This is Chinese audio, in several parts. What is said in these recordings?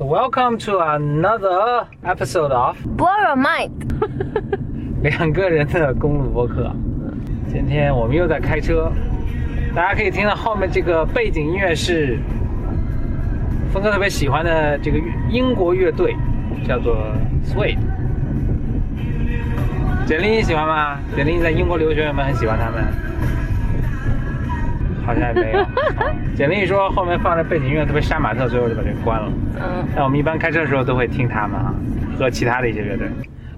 So welcome to another episode of your mind，两个人的公路博客。今天我们又在开车，大家可以听到后面这个背景音乐是峰哥特别喜欢的这个英国乐队，叫做 Suede。简历你喜欢吗？简历在英国留学，有没有很喜欢他们？好像也没有。简历说后面放着背景音乐特别杀马特，所以我就把这个关了。嗯，但我们一般开车的时候都会听他们啊，和其他的一些乐队。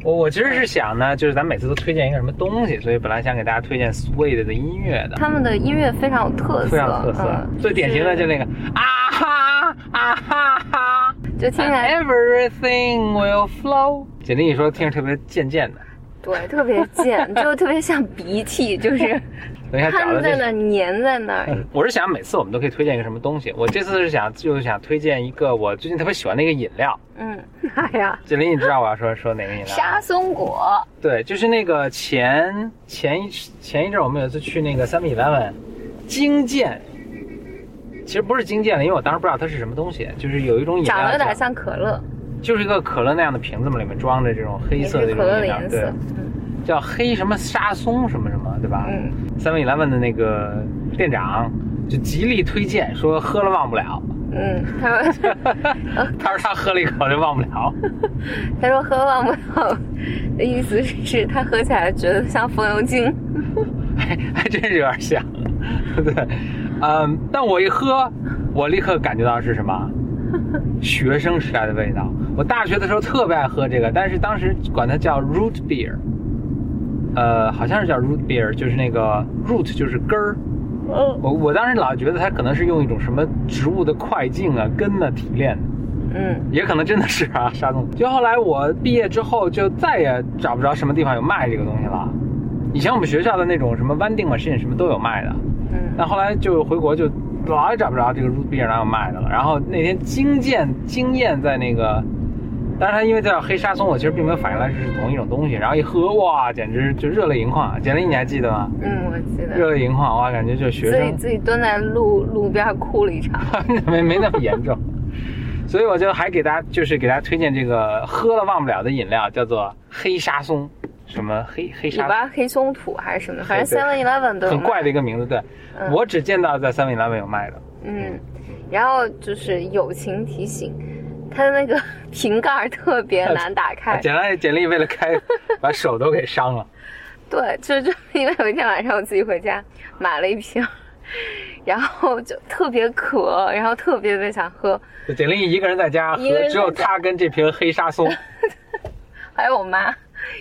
我我其实是想呢，就是咱每次都推荐一个什么东西，所以本来想给大家推荐 Suede 的音乐的，他们的音乐非常有特色，非常有特色。嗯最典型的就那个啊哈啊哈哈就听起来，Everything will flow。简历说听着特别贱贱的，对特别贱，就特别像鼻涕，就是等一下找的这看在那儿粘在那儿。我是想每次我们都可以推荐一个什么东西，我这次是想就是想推荐一个我最近特别喜欢的一个饮料。嗯，哎呀，锦林，你知道我要说说哪个饮料？沙松果，对，就是那个前前一前一阵儿我们有一次去那个 Seven Eleven，金健，其实不是金健的，因为我当时不知道它是什么东西，就是有一种饮料长得有点像可乐，就是一个可乐那样的瓶子嘛，里面装着这种黑色的这种饮料，对颜色，。叫黑什么沙松什么什么，对吧？嗯，Seven Eleven 的那个店长就极力推荐，说喝了忘不了。嗯，他说 他说他喝了一口就忘不了。他说喝忘不了的意思是他喝起来觉得像风油精。还 还真是有点像，对，嗯，但我一喝，我立刻感觉到是什么？学生时代的味道。我大学的时候特别爱喝这个，但是当时管它叫 root beer，呃，好像是叫 root beer，就是那个 root 就是根儿。嗯我我当时老觉得它可能是用一种什么植物的块茎啊、根啊提炼的。嗯，也可能真的是啊，沙冻。就后来我毕业之后，就再也找不着什么地方有卖这个东西了。以前我们学校的那种什么 vending machine 什么都有卖的，嗯但后来就回国就老也找不着这个 root beer 哪有卖的了。然后那天惊见惊艳在那个，当然它因为叫黑沙松，我其实并没有反应来是同一种东西。然后一喝，哇，简直就热泪盈眶。简历你还记得吗？嗯，我记得。热泪盈眶，哇，感觉就学生自己生自己蹲在路路边哭了一场。没没那么严重。所以我就还给大家就是给大家推荐这个喝了忘不了的饮料，叫做黑沙松，什么黑黑沙里边黑松土还是什么，反正对 Seven Eleven 都很怪的一个名字，对、嗯我只见到在三味 eleven 有卖的。嗯，然后就是友情提醒，它的那个 瓶盖儿特别难打开。简单简历为了开，把手都给伤了。对，就就 因为有一天晚上我自己回家买了一瓶，然后就特别渴，然后特别特别想喝，简历一个人在家喝只有家他跟这瓶黑沙松。还有我妈，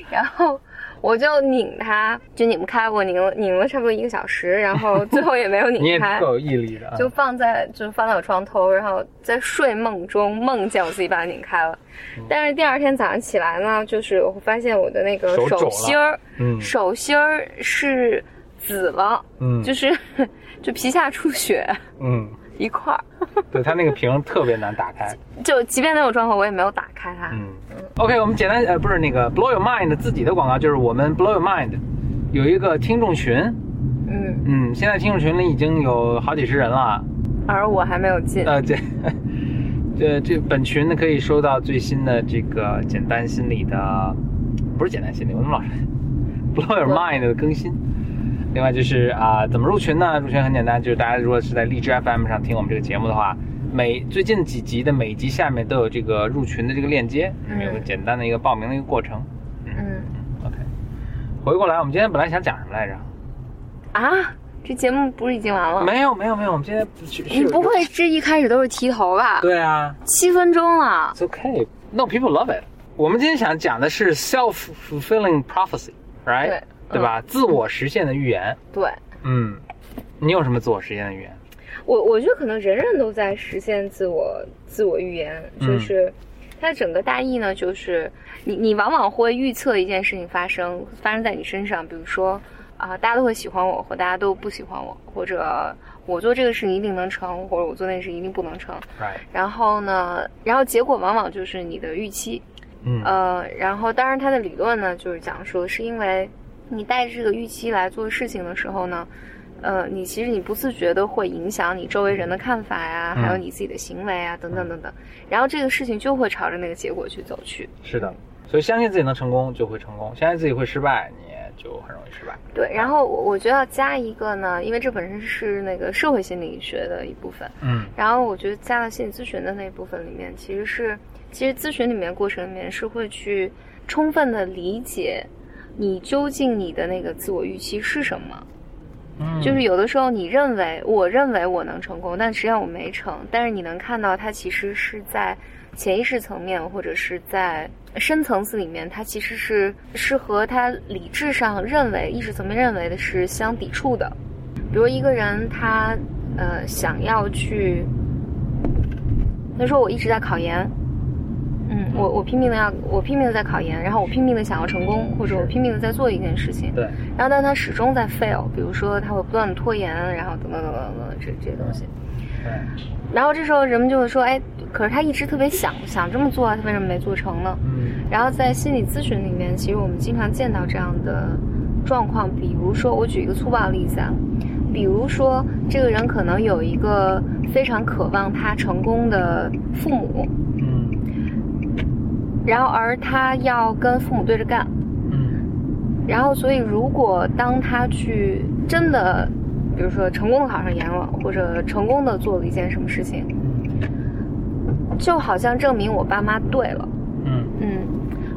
然后我就拧它，就拧不开，我拧了拧了差不多一个小时，然后最后也没有 你也拧开够。有毅力的啊。就放在就是放在我床头，然后在睡梦中梦见我自己把它拧开了，但是第二天早上起来呢，就是我发现我的那个手心儿，嗯。手心儿是紫了，嗯。就是 就皮下出血。嗯，一块儿，对它那个瓶特别难打开。就即便那种状况，我也没有打开它。嗯，OK，我们简单呃不是那个 Blow Your Mind 自己的广告，就是我们 Blow Your Mind 有一个听众群，嗯，嗯，现在听众群里已经有好几十人了。而我还没有进。呃，这这这本群呢可以收到最新的这个简单心理的，不是简单心理，我怎么老是 Blow Your Mind 的更新。另外就是啊、怎么入群呢？入群很简单，就是大家如果是在荔枝 FM 上听我们这个节目的话，每最近几集的每一集下面都有这个入群的这个链接，嗯有个简单的一个报名的一个过程。嗯 OK，回过来，我们今天本来想讲什么来着？啊，这节目不是已经完了？没有没有没有，我们今天是你不会这一开始都是提头吧？对啊。七分钟了。It's okay. No, people love it. 我们今天想讲的是 self-fulfilling prophecy，right？对对吧？自我实现的预言。对，嗯，你有什么自我实现的预言？我我觉得可能人人都在实现自我自我预言，嗯就是它的整个大意呢，就是你你往往会预测一件事情发生发生在你身上，比如说啊、大家都会喜欢我，或大家都不喜欢我，或者我做这个事情一定能成，或者我做那个事情一定不能成。然后呢，然后结果往往就是你的预期，嗯呃，然后当然它的理论呢，就是讲说是因为你带着这个预期来做事情的时候呢，呃，你其实你不自觉的会影响你周围人的看法呀，还有你自己的行为啊，等等等等，然后这个事情就会朝着那个结果去走去。是的，所以相信自己能成功就会成功，相信自己会失败，你也就很容易失败。对，然后我我觉得要加一个呢，因为这本身是那个社会心理学的一部分，嗯然后我觉得加到心理咨询的那一部分里面，其实是其实咨询里面过程里面是会去充分的理解你究竟你的那个自我预期是什么。嗯，就是有的时候你认为，我认为我能成功，但实际上我没成。但是你能看到，它其实是在潜意识层面，或者是在深层次里面，它其实是是和他理智上认为、意识层面认为的是相抵触的。比如一个人他呃想要去，他说我一直在考研，嗯，我我拼命的要我拼命的在考研，然后我拼命的想要成功，或者我拼命的在做一件事情，对，然后但他始终在 fail，比如说他会不断的拖延，然后等等等等等等这这些东西。对，然后这时候人们就会说，哎，可是他一直特别想想这么做啊，他为什么没做成呢？嗯然后在心理咨询里面，其实我们经常见到这样的状况，比如说我举一个粗暴的例子啊，比如说这个人可能有一个非常渴望他成功的父母，嗯然后而他要跟父母对着干，嗯然后，所以如果当他去真的，比如说成功的考上研了，或者成功的做了一件什么事情，就好像证明我爸妈对了，嗯嗯，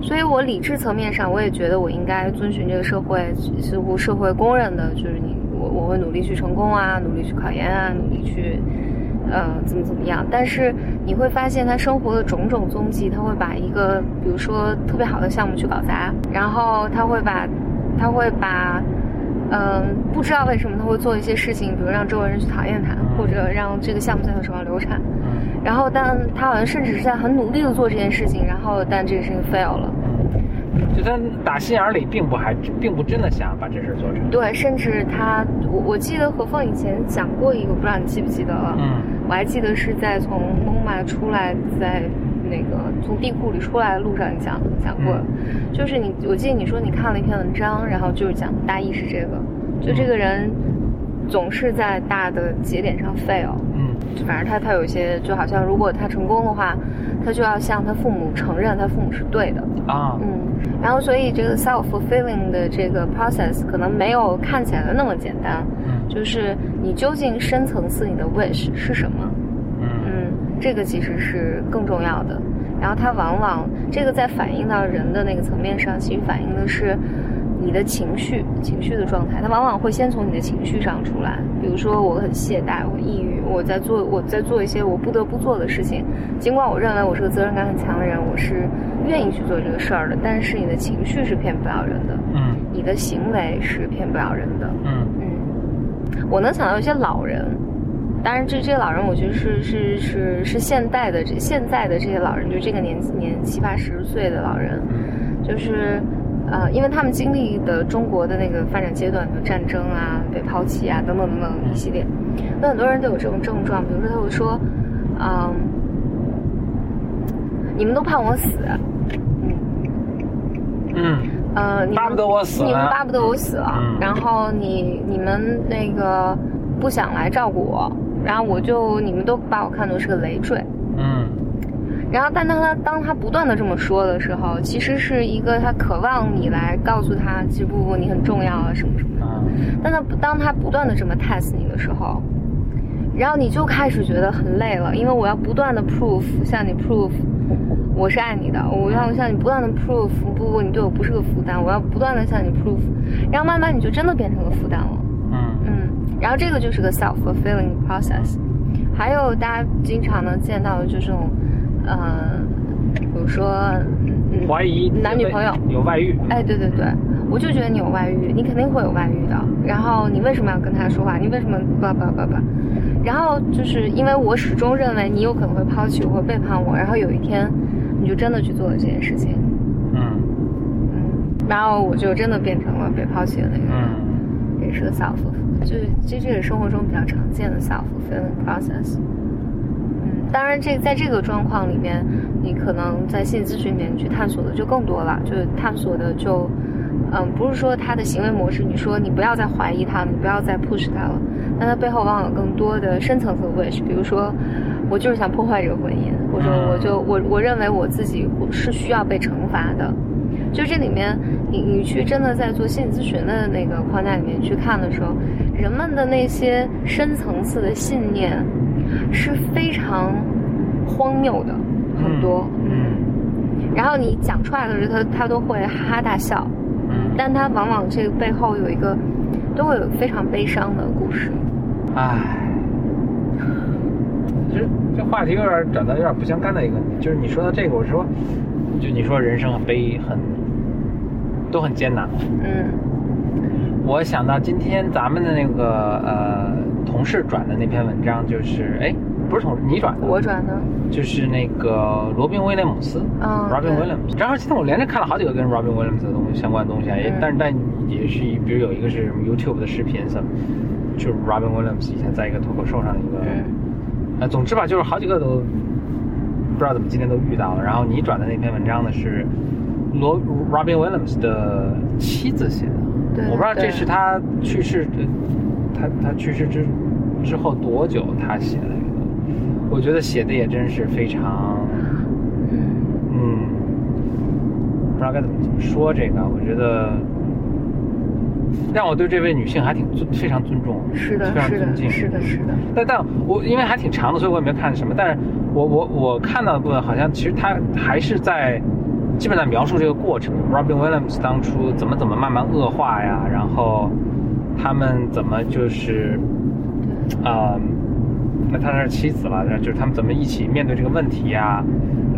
所以我理智层面上我也觉得我应该遵循这个社会似乎社会公认的，就是你我我会努力去成功啊，努力去考研啊，努力去。呃，怎么怎么样？但是你会发现他生活的种种踪迹，他会把一个，比如说特别好的项目去搞砸，然后他会把，他会把，嗯、不知道为什么他会做一些事情，比如让周围人去讨厌他，或者让这个项目在他手上流产。嗯然后，但他好像甚至是在很努力的做这件事情，然后但这个事情 fail 了。就他打心眼里并不还并不真的想把这事儿做成。对，甚至他，我我记得何凤以前讲过一个，不知道你记不记得了？嗯。我还记得是在从蒙马出来，在那个从地库里出来的路上，讲讲过，就是你，我记得你说你看了一篇文章，然后就是讲大意是这个，就这个人总是在大的节点上 fail，嗯。反正他他有一些，就好像如果他成功的话，他就要向他父母承认他父母是对的，啊。嗯，然后所以这个 self fulfilling 的这个 process 可能没有看起来的那么简单，嗯就是你究竟深层次你的 wish 是什么？嗯嗯，这个其实是更重要的。然后它往往这个在反映到人的那个层面上，其实反映的是你的情绪、情绪的状态。它往往会先从你的情绪上出来。比如说，我很懈怠，我抑郁，我在做我在做一些我不得不做的事情，尽管我认为我是个责任感很强的人，我是愿意去做这个事儿的，但是你的情绪是骗不了人的，嗯你的行为是骗不了人的。嗯嗯，我能想到一些老人，当然这这些老人，我觉得是是是是现代的这现在的这些老人，就这个年纪年七八十岁的老人，就是呃，因为他们经历的中国的那个发展阶段，有战争啊、被抛弃啊等等等等一系列，那很多人都有这种症状，比如说他会说，嗯，你们都盼我死，嗯。嗯呃，你们巴不得我死你们巴不得我死了，嗯然后你你们那个不想来照顾我，然后我就你们都把我看作是个累赘。嗯然后，但当他当他不断的这么说的时候，其实是一个他渴望你来告诉他，其实不不，你很重要啊，什么什么的。啊但他不当他不断的这么 test 你的时候，然后你就开始觉得很累了，因为我要不断的 proof 向你 proof 我是爱你的，我要向你不断的 proof 不不，你对我不是个负担，我要不断的向你 proof，然后慢慢你就真的变成了负担了。嗯嗯，然后这个就是个 self fulfilling process。还有大家经常能见到的就是这种，呃，比如说，嗯，怀疑男女朋友，有外遇。哎，对对对，我就觉得你有外遇，你肯定会有外遇的。然后你为什么要跟他说话？你为什么叭叭叭叭？然后就是因为我始终认为你有可能会抛弃我或背叛我，然后有一天你就真的去做了这件事情，嗯嗯，然后我就真的变成了被抛弃的那个人。嗯也是个 self，就是这这也是生活中比较常见的 self fulfilling process。嗯，当然这在这个状况里面，你可能在心理咨询里面去探索的就更多了，就是探索的就，嗯，不是说他的行为模式，你说你不要再怀疑他，你不要再 push 他了，但他背后往往有更多的深层次的 wish，比如说，我就是想破坏这个婚姻，或者我就我我认为我自己是需要被惩罚的。就这里面，你你去真的在做心理咨询的那个框架里面去看的时候，人们的那些深层次的信念是非常荒谬的，很多。嗯然后你讲出来的时候，他他都会哈哈大笑，嗯，但他往往这个背后有一个，都会有非常悲伤的故事。唉，其实这话题有点转到有点不相干的一个问题，就是你说到这个，我说，就你说人生很悲很，都很艰难。嗯我想到今天咱们的那个呃同事转的那篇文章，就是哎，不是同事你转的，我转的，就是那个罗宾威廉姆斯。嗯 Robin Williams，正好今天我连着看了好几个跟 Robin Williams 的东西相关的东西啊，也、嗯。但但也是比如有一个是 YouTube 的视频什么，就是 Robin Williams 以前在一个脱口秀上的一个，嗯呃，总之吧，就是好几个都不知道怎么今天都遇到了。然后你转的那篇文章呢是罗 Robin Williams 的妻子写的，对我不知道这是他去世，呃他他去世之之后多久他写的这个，我觉得写的也真是非常。嗯嗯，不知道该怎么怎么说这个，我觉得让我对这位女性还挺尊非常尊重，是的非常尊敬，是的是的但但我因为还挺长的，所以我也没有看什么。但是我我我看到的部分，好像其实他还是在基本上描述这个过程。Robin Williams 当初怎么怎么慢慢恶化呀，然后他们怎么就是啊、那他是妻子了，就是他们怎么一起面对这个问题呀？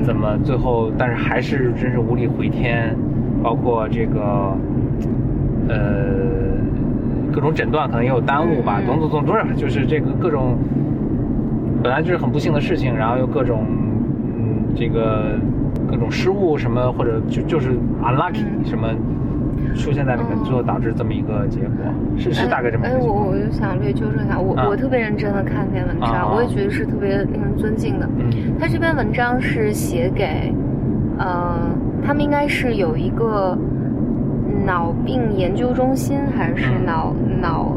怎么最后，但是还是真是无力回天，包括这个呃各种诊断可能也有耽误吧，嗯总总总之就是这个各种本来就是很不幸的事情，然后又各种嗯这个各种失误什么，或者就就是 unlucky 嗯什么出现在里面，嗯。最后导致这么一个结果，是是大概这么一哎，我我就想略纠正一下，我、啊我特别认真的看这篇文章，啊。我也觉得是特别令人尊敬的。嗯。他这篇文章是写给，呃，他们应该是有一个脑病研究中心，还是嗯。脑、脑，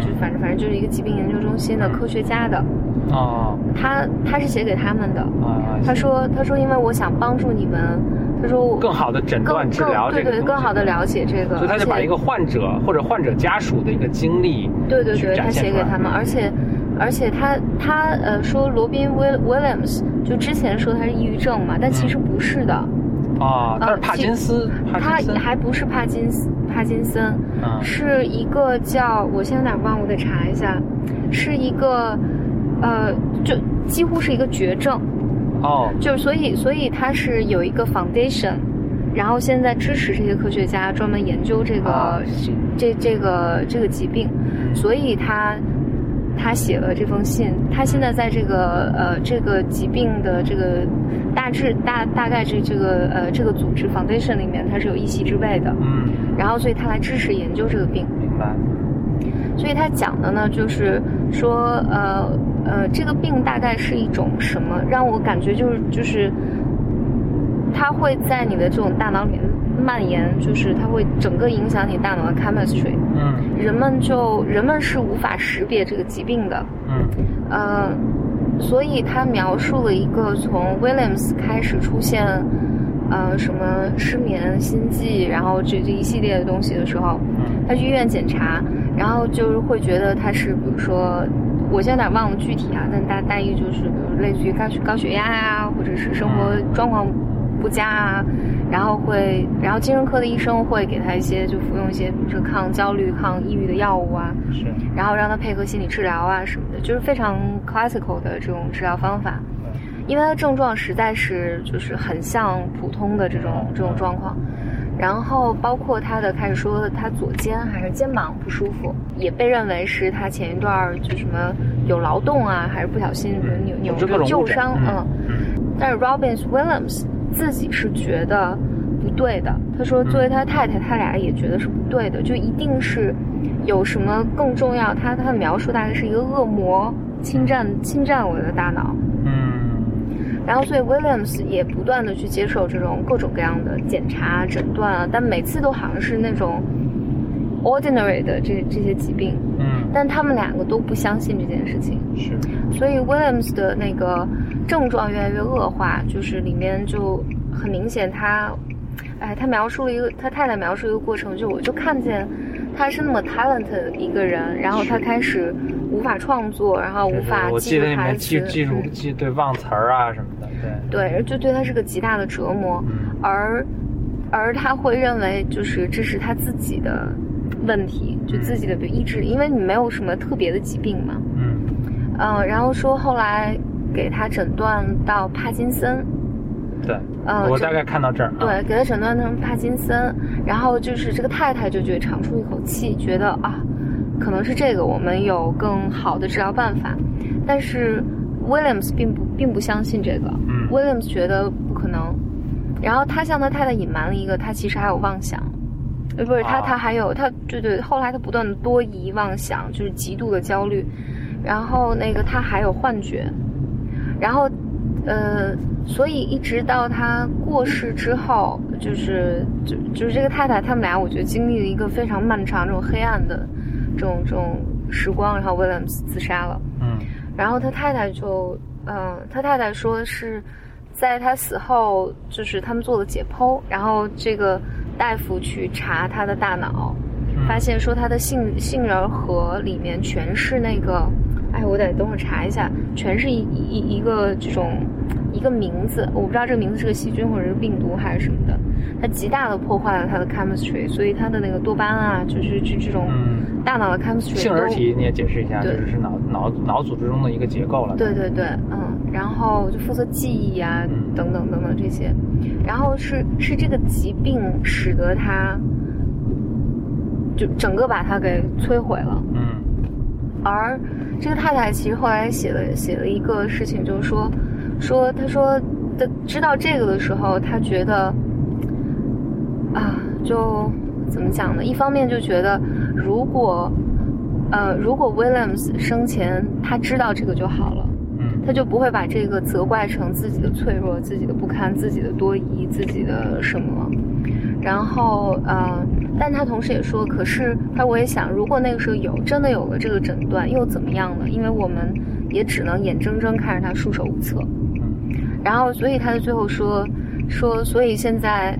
就反正反正就是一个疾病研究中心的嗯。科学家的。哦。他他是写给他们的。啊，他说他说因为我想帮助你们，他说更好的诊断治疗对对这个对对更好的了解这个，所以他就把一个患者或者患者家属的一个经历，对对对，他写给他们，而且而且他他呃说罗宾威 Williams 就之前说他是抑郁症嘛，但其实不是的，啊，他是呃帕金斯，帕他还不是帕金斯帕金森，嗯是一个叫我现在有点忘，我得查一下，是一个呃就几乎是一个绝症，哦，就是所以所以他是有一个 foundation。然后现在支持这些科学家专门研究这个、啊这这个这个疾病，嗯所以他他写了这封信。他现在在这个呃这个疾病的这个大致大大概这这个呃这个组织 foundation 里面，它是有一席之位的。嗯，然后所以他来支持研究这个病。明白，所以他讲的呢，就是说，呃呃，这个病大概是一种什么？让我感觉就是就是，它会在你的这种大脑里面蔓延，就是它会整个影响你大脑的 chemistry。嗯人们就人们是无法识别这个疾病的，嗯呃，所以他描述了一个从 Williams 开始出现，呃，什么失眠、心悸，然后这这一系列的东西的时候，嗯他去医院检查，然后就是会觉得他是，比如说，我现在有点忘了具体啊，但大大意就是，比如类似于高血高血压啊、或者是生活状况不佳啊，然后会，然后精神科的医生会给他一些就服用一些，比如说抗焦虑、抗抑郁的药物啊，是，然后让他配合心理治疗啊什么的，就是非常 classical 的这种治疗方法。因为他的症状实在是就是很像普通的这种这种状况，然后包括他的开始说他左肩还是肩膀不舒服，也被认为是他前一段就什么有劳动啊，还是不小心扭扭这各着旧伤，嗯嗯。但是 Robin Williams 自己是觉得不对的，他说作为他太太，他俩也觉得是不对的，就一定是有什么更重要。他他的描述大概是一个恶魔侵占侵占我的大脑，嗯。然后所以 Williams 也不断的去接受这种各种各样的检查诊断啊，但每次都好像是那种 ordinary 的这这些疾病，嗯，但他们两个都不相信这件事情，是，所以 Williams 的那个症状越来越恶化，就是里面就很明显他，哎，他描述了一个他太太描述一个过程，就我就看见他是那么 talented 的一个人，然后他开始无法创作，然后无法我记住台记得里面记词，记住嗯记对忘词儿啊什么的，对，对，就对他是个极大的折磨，嗯而而他会认为就是这是他自己的问题，就自己的意志力，因为你没有什么特别的疾病嘛，嗯。嗯，然后说后来给他诊断到帕金森，对，呃，我大概看到这儿啊，对，给他诊断成帕金森，然后就是这个太太就觉得长出一口气，觉得啊，可能是这个，我们有更好的治疗办法。但是 Williams 并不并不相信这个、嗯。W i l l i a m s 觉得不可能。然后他向他太太隐瞒了一个，他其实还有妄想，呃，不是他啊。他还有他对对，后来他不断的多疑妄想，就是极度的焦虑，然后那个他还有幻觉，然后，呃，所以一直到他过世之后，就是就就是这个太太，他们俩我觉得经历了一个非常漫长、这种黑暗的这种这种时光，然后 Williams 自杀了。嗯然后他太太就，嗯、他太太说是在他死后，就是他们做了解剖，然后这个大夫去查他的大脑，嗯发现说他的杏杏仁核里面全是那个，哎，我得等会儿查一下，全是一一一个这种一个名字，我不知道这个名字是个细菌或者是病毒还是什么的，它极大的破坏了他的 chemistry，所以他的那个多巴胺啊，就是这这种嗯，大脑的 chemistry 杏仁体你也解释一下，就是是脑脑脑组织中的一个结构了，对对对，嗯，然后就负责记忆啊，嗯等等等等这些，然后是是这个疾病使得他，就整个把它给摧毁了。嗯而这个太太其实后来写了写了一个事情，就是说说她说的知道这个的时候，她觉得啊，就怎么讲呢？一方面就觉得如果呃如果 Williams 生前他知道这个就好了。嗯他就不会把这个责怪成自己的脆弱、自己的不堪、自己的多疑、自己的什么。然后，呃，但他同时也说，可是他我也想，如果那个时候有真的有了这个诊断，又怎么样呢？因为我们也只能眼睁睁看着他束手无策。嗯然后，所以他在最后说说，所以现在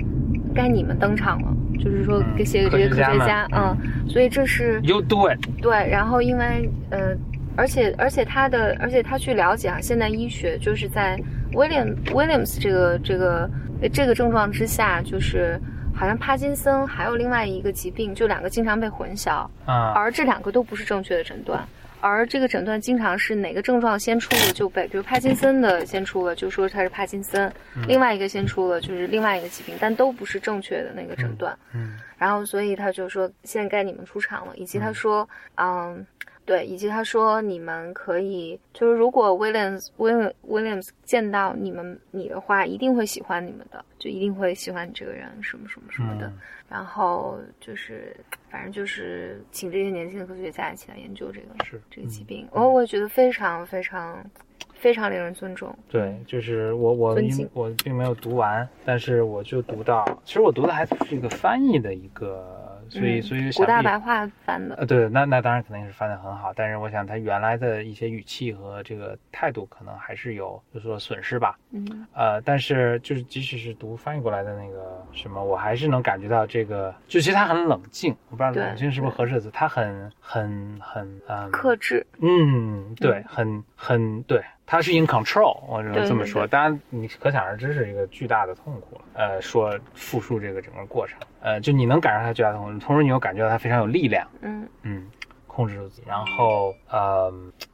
该你们登场了，就是说嗯给写给这些科科学家嗯，所以这是，You do it，对，然后因为呃，而且而且他的，而且他去了解啊，现代医学就是在 William Williams 这个这个呃这个症状之下，就是好像帕金森还有另外一个疾病，就两个经常被混淆，啊，而这两个都不是正确的诊断。而这个诊断经常是哪个症状先出了就被，比如帕金森的先出了，就说他是帕金森；另外一个先出了就是另外一个疾病，但都不是正确的那个诊断。嗯然后所以他就说现在该你们出场了，以及他说，嗯，对，以及他说你们可以，就是如果 Williams William Williams 见到你们你的话，一定会喜欢你们的，就一定会喜欢你这个人，什么什么什么的。嗯然后就是，反正就是请这些年轻的科学家一起来研究这个是这个疾病，我、我也觉得非常非常非常令人尊重。对，就是我我我并没有读完，但是我就读到，其实我读的还是一个翻译的一个，所以、嗯所以古大白话翻的，呃，对，那那当然肯定是翻的很好，但是我想他原来的一些语气和这个态度可能还是有就是说损失吧。嗯。呃，但是就是即使是读翻译过来的那个什么，我还是能感觉到这个，就其实他很冷静，我不知道冷静是不是合适的词，他很很很嗯克制，嗯，对，很很对，他是 in control，我只能这么说。当然，你可想而知是一个巨大的痛苦了。呃，说复述这个整个过程，呃，就你能感受到他巨大的痛苦，同时你又感觉到他非常有力量，嗯嗯，控制住自己，然后呃，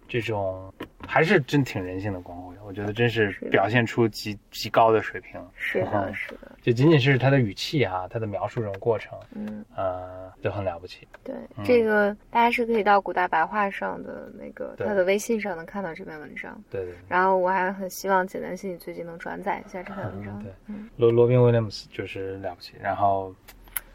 这种还是真挺人性的光辉，我觉得真是表现出极极高的水平。是的，嗯是的，就仅仅是他的语气哈、他的描述这种过程，嗯。呃，就很了不起。对，嗯这个大家是可以到古大白话上的那个他的微信上能看到这篇文章。对对对。然后我还很希望简单心理最近能转载一下这篇文章。对嗯，罗罗宾威廉姆斯就是了不起，然后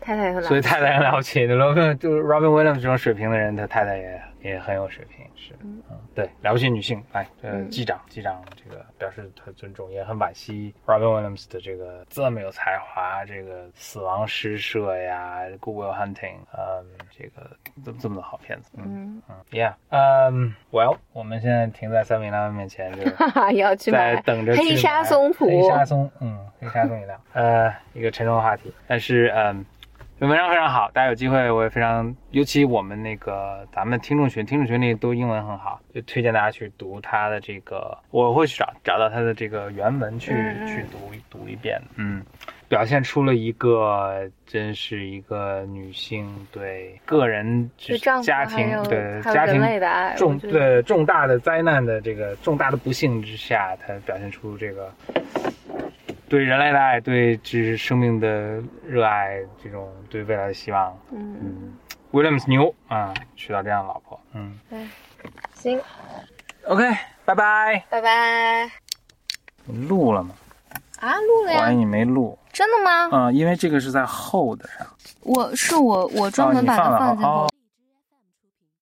太太很了不起，所以太太很了不起。Robin 就是 Robin Williams 这种水平的人，他太太也也很有水平，是，嗯，对，了不起女性。来，呃，嗯机长，机长这个表示他尊重，也很惋惜 Robin Williams 的这个这么有才华，这个死亡诗社呀，Good Will Hunting，嗯，这个这么这么多好片子，嗯嗯，嗯，Yeah，嗯，Well，我们现在停在三米拉面前就。哈哈，要去在买等着黑沙松土，黑沙松，嗯，黑沙松饮料，呃，一个沉重的话题，但是嗯，文章非常好，大家有机会我也非常，尤其我们那个咱们听众群，听众群里都英文很好，就推荐大家去读他的这个，我会去找找到他的这个原文去、去读读一遍，嗯。表现出了一个，真是一个女性对个人、家庭对家庭的爱重对重大的灾难的这个重大的不幸之下，她表现出这个对人类的爱、对这生命的热爱，这种对未来的希望。嗯，嗯，Williams 牛啊，娶到这样的老婆。嗯行，，OK，拜拜。拜拜。你录了吗？啊，录了我以为？你没录。真的吗？嗯，因为这个是在 hold 上。我是我我专门把它放在后哦